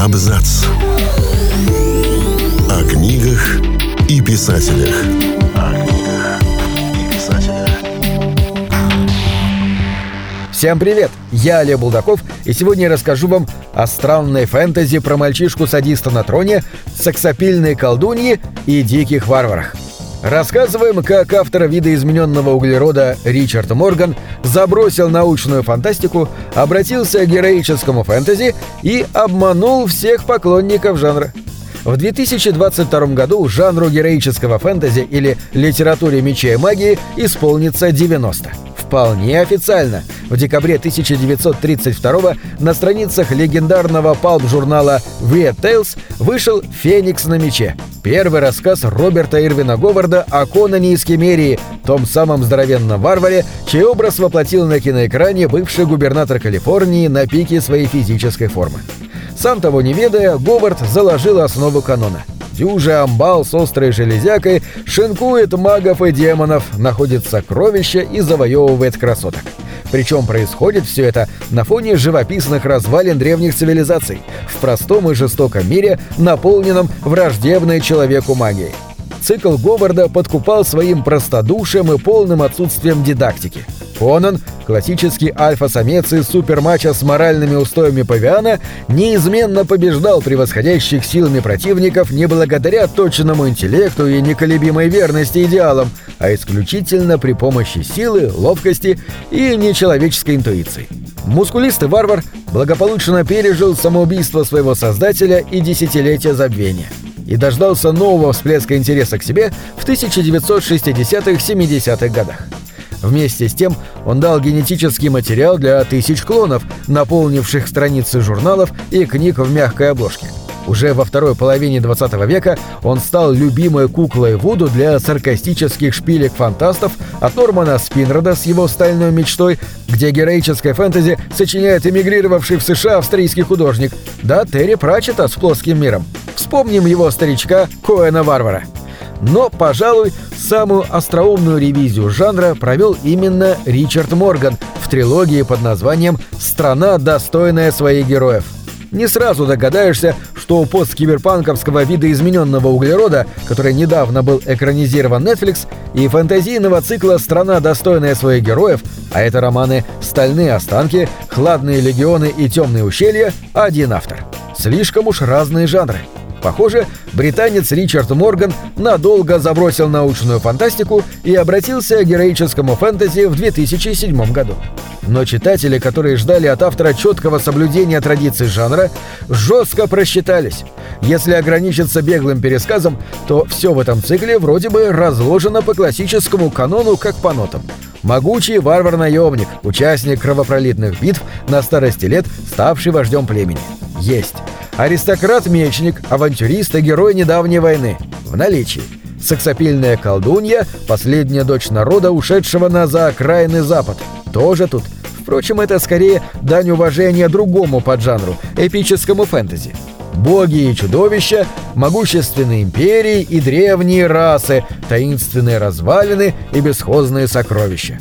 Абзац. О книгах и писателях. О книгах и писателях. Всем привет! Я Олег Булдаков, и сегодня я расскажу вам о странной фэнтези про мальчишку-садиста на троне, сексапильной колдуньи и диких варварах. Рассказываем, как автор видоизмененного углерода Ричард Морган забросил научную фантастику, обратился к героическому фэнтези и обманул всех поклонников жанра. В 2022 году жанру героического фэнтези или литературе меча и магии исполнится 90. Вполне официально. В декабре 1932 на страницах легендарного палп-журнала Weird Tales вышел «Феникс на мече», Первый рассказ Роберта Ирвина Говарда о Конане из Кемерии, том самом здоровенном варваре, чей образ воплотил на киноэкране бывший губернатор Калифорнии на пике своей физической формы. Сам того не ведая, Говард заложил основу канона. Дюжа амбал с острой железякой шинкует магов и демонов, находит сокровища и завоевывает красоток. Причем происходит все это на фоне живописных развалин древних цивилизаций, в простом и жестоком мире, наполненном враждебной человеку магией. Цикл Говарда подкупал своим простодушием и полным отсутствием дидактики. Конан, классический альфа-самец из суперматча с моральными устоями павиана, неизменно побеждал превосходящих силами противников не благодаря точному интеллекту и неколебимой верности идеалам, а исключительно при помощи силы, ловкости и нечеловеческой интуиции. Мускулистый варвар благополучно пережил самоубийство своего создателя и десятилетия забвения и дождался нового всплеска интереса к себе в 1960-70-х годах. Вместе с тем он дал генетический материал для тысяч клонов, наполнивших страницы журналов и книг в мягкой обложке. Уже во второй половине 20 века он стал любимой куклой Вуду для саркастических шпилек фантастов от Нормана Спинрода с его стальной мечтой, где героическое фэнтези сочиняет эмигрировавший в США австрийский художник, да Терри Пратчета с плоским миром. Вспомним его старичка Коэна Варвара. Но, пожалуй, самую остроумную ревизию жанра провел именно Ричард Морган в трилогии под названием «Страна, достойная своих героев». Не сразу догадаешься, что у посткиберпанковского видоизмененного углерода, который недавно был экранизирован Netflix, и фэнтезийного цикла «Страна, достойная своих героев», а это романы «Стальные останки», «Хладные легионы» и «Темные ущелья» — один автор. Слишком уж разные жанры — Похоже, британец Ричард Морган надолго забросил научную фантастику и обратился к героическому фэнтези в 2007 году. Но читатели, которые ждали от автора четкого соблюдения традиций жанра, жестко просчитались. Если ограничиться беглым пересказом, то все в этом цикле вроде бы разложено по классическому канону как по нотам. Могучий варвар-наемник, участник кровопролитных битв, на старости лет ставший вождем племени. Есть. Аристократ-мечник, авантюрист и герой недавней войны. В наличии. Сексапильная колдунья, последняя дочь народа, ушедшего на заокраинный запад. Тоже тут. Впрочем, это скорее дань уважения другому поджанру – эпическому фэнтези. Боги и чудовища, могущественные империи и древние расы, таинственные развалины и бесхозные сокровища.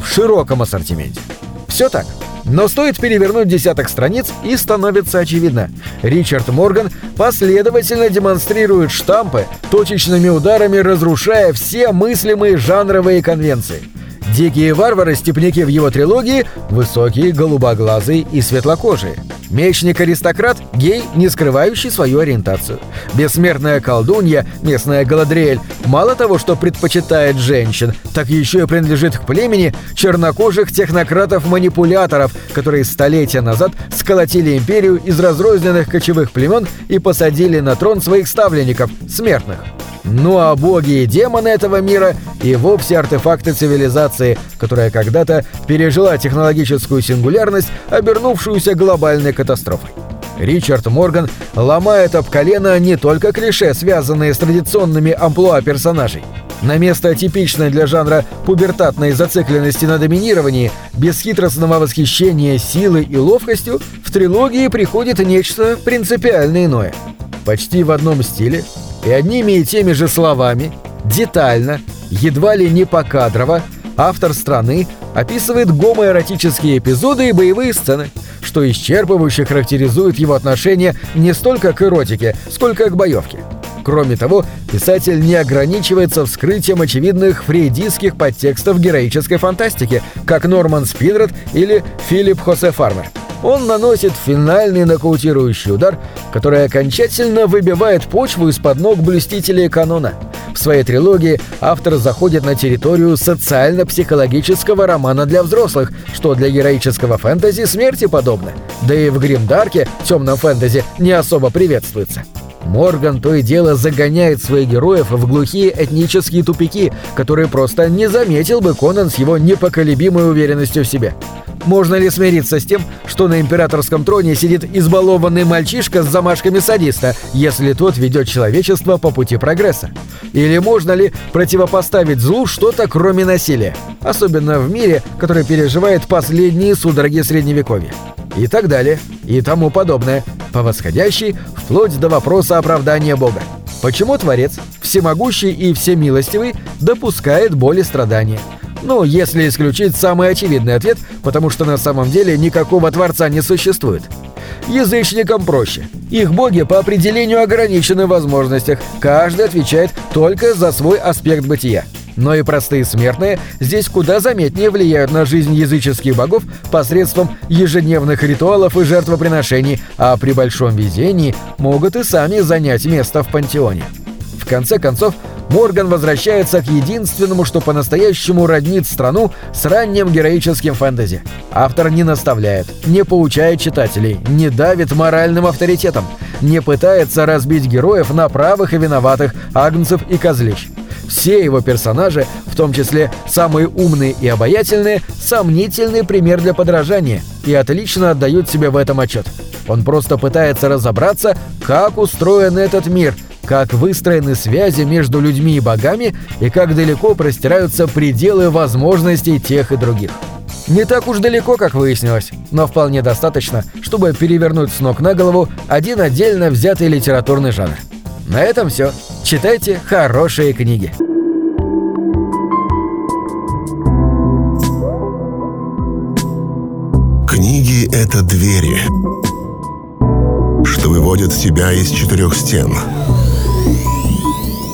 В широком ассортименте. Все так. Но стоит перевернуть десяток страниц, и становится очевидно. Ричард Морган последовательно демонстрирует штампы, точечными ударами разрушая все мыслимые жанровые конвенции. Дикие варвары-степняки в его трилогии – высокие, голубоглазые и светлокожие. Мечник-аристократ – гей, не скрывающий свою ориентацию. Бессмертная колдунья, местная Галадриэль, мало того, что предпочитает женщин, так еще и принадлежит к племени чернокожих технократов-манипуляторов, которые столетия назад сколотили империю из разрозненных кочевых племен и посадили на трон своих ставленников – смертных. Ну а боги и демоны этого мира и вовсе артефакты цивилизации, которая когда-то пережила технологическую сингулярность, обернувшуюся глобальной катастрофой. Ричард Морган ломает об колено не только клише, связанные с традиционными амплуа персонажей. На место типичной для жанра пубертатной зацикленности на доминировании, бесхитростного восхищения силой и ловкостью, в трилогии приходит нечто принципиально иное. Почти в одном стиле, и одними и теми же словами, детально, едва ли не покадрово, автор страны описывает гомоэротические эпизоды и боевые сцены, что исчерпывающе характеризует его отношение не столько к эротике, сколько к боевке. Кроме того, писатель не ограничивается вскрытием очевидных фрейдистских подтекстов героической фантастики, как Норман Спидред или Филипп Хосе Фармер. Он наносит финальный нокаутирующий удар, который окончательно выбивает почву из-под ног блюстителей канона. В своей трилогии автор заходит на территорию социально-психологического романа для взрослых, что для героического фэнтези смерти подобно. Да и в Гримдарке, темном фэнтези, не особо приветствуется. Морган то и дело загоняет своих героев в глухие этнические тупики, которые просто не заметил бы Конан с его непоколебимой уверенностью в себе. Можно ли смириться с тем, что на императорском троне сидит избалованный мальчишка с замашками садиста, если тот ведет человечество по пути прогресса? Или можно ли противопоставить злу что-то кроме насилия? Особенно в мире, который переживает последние судороги Средневековья. И так далее, и тому подобное, по восходящей, вплоть до вопроса оправдания Бога. Почему Творец, всемогущий и всемилостивый, допускает боль и страдания? Ну, если исключить самый очевидный ответ, потому что на самом деле никакого Творца не существует. Язычникам проще. Их боги по определению ограничены в возможностях, каждый отвечает только за свой аспект бытия. Но и простые смертные здесь куда заметнее влияют на жизнь языческих богов посредством ежедневных ритуалов и жертвоприношений, а при большом везении могут и сами занять место в пантеоне. В конце концов, Морган возвращается к единственному, что по-настоящему роднит страну с ранним героическим фэнтези. Автор не наставляет, не поучает читателей, не давит моральным авторитетом, не пытается разбить героев на правых и виноватых, агнцев и козлищ. Все его персонажи, в том числе самые умные и обаятельные, сомнительный пример для подражания и отлично отдают себе в этом отчет. Он просто пытается разобраться, как устроен этот мир – как выстроены связи между людьми и богами и как далеко простираются пределы возможностей тех и других. Не так уж далеко, как выяснилось, но вполне достаточно, чтобы перевернуть с ног на голову один отдельно взятый литературный жанр. На этом все. Читайте хорошие книги. Книги — это двери, что выводят тебя из четырех стен —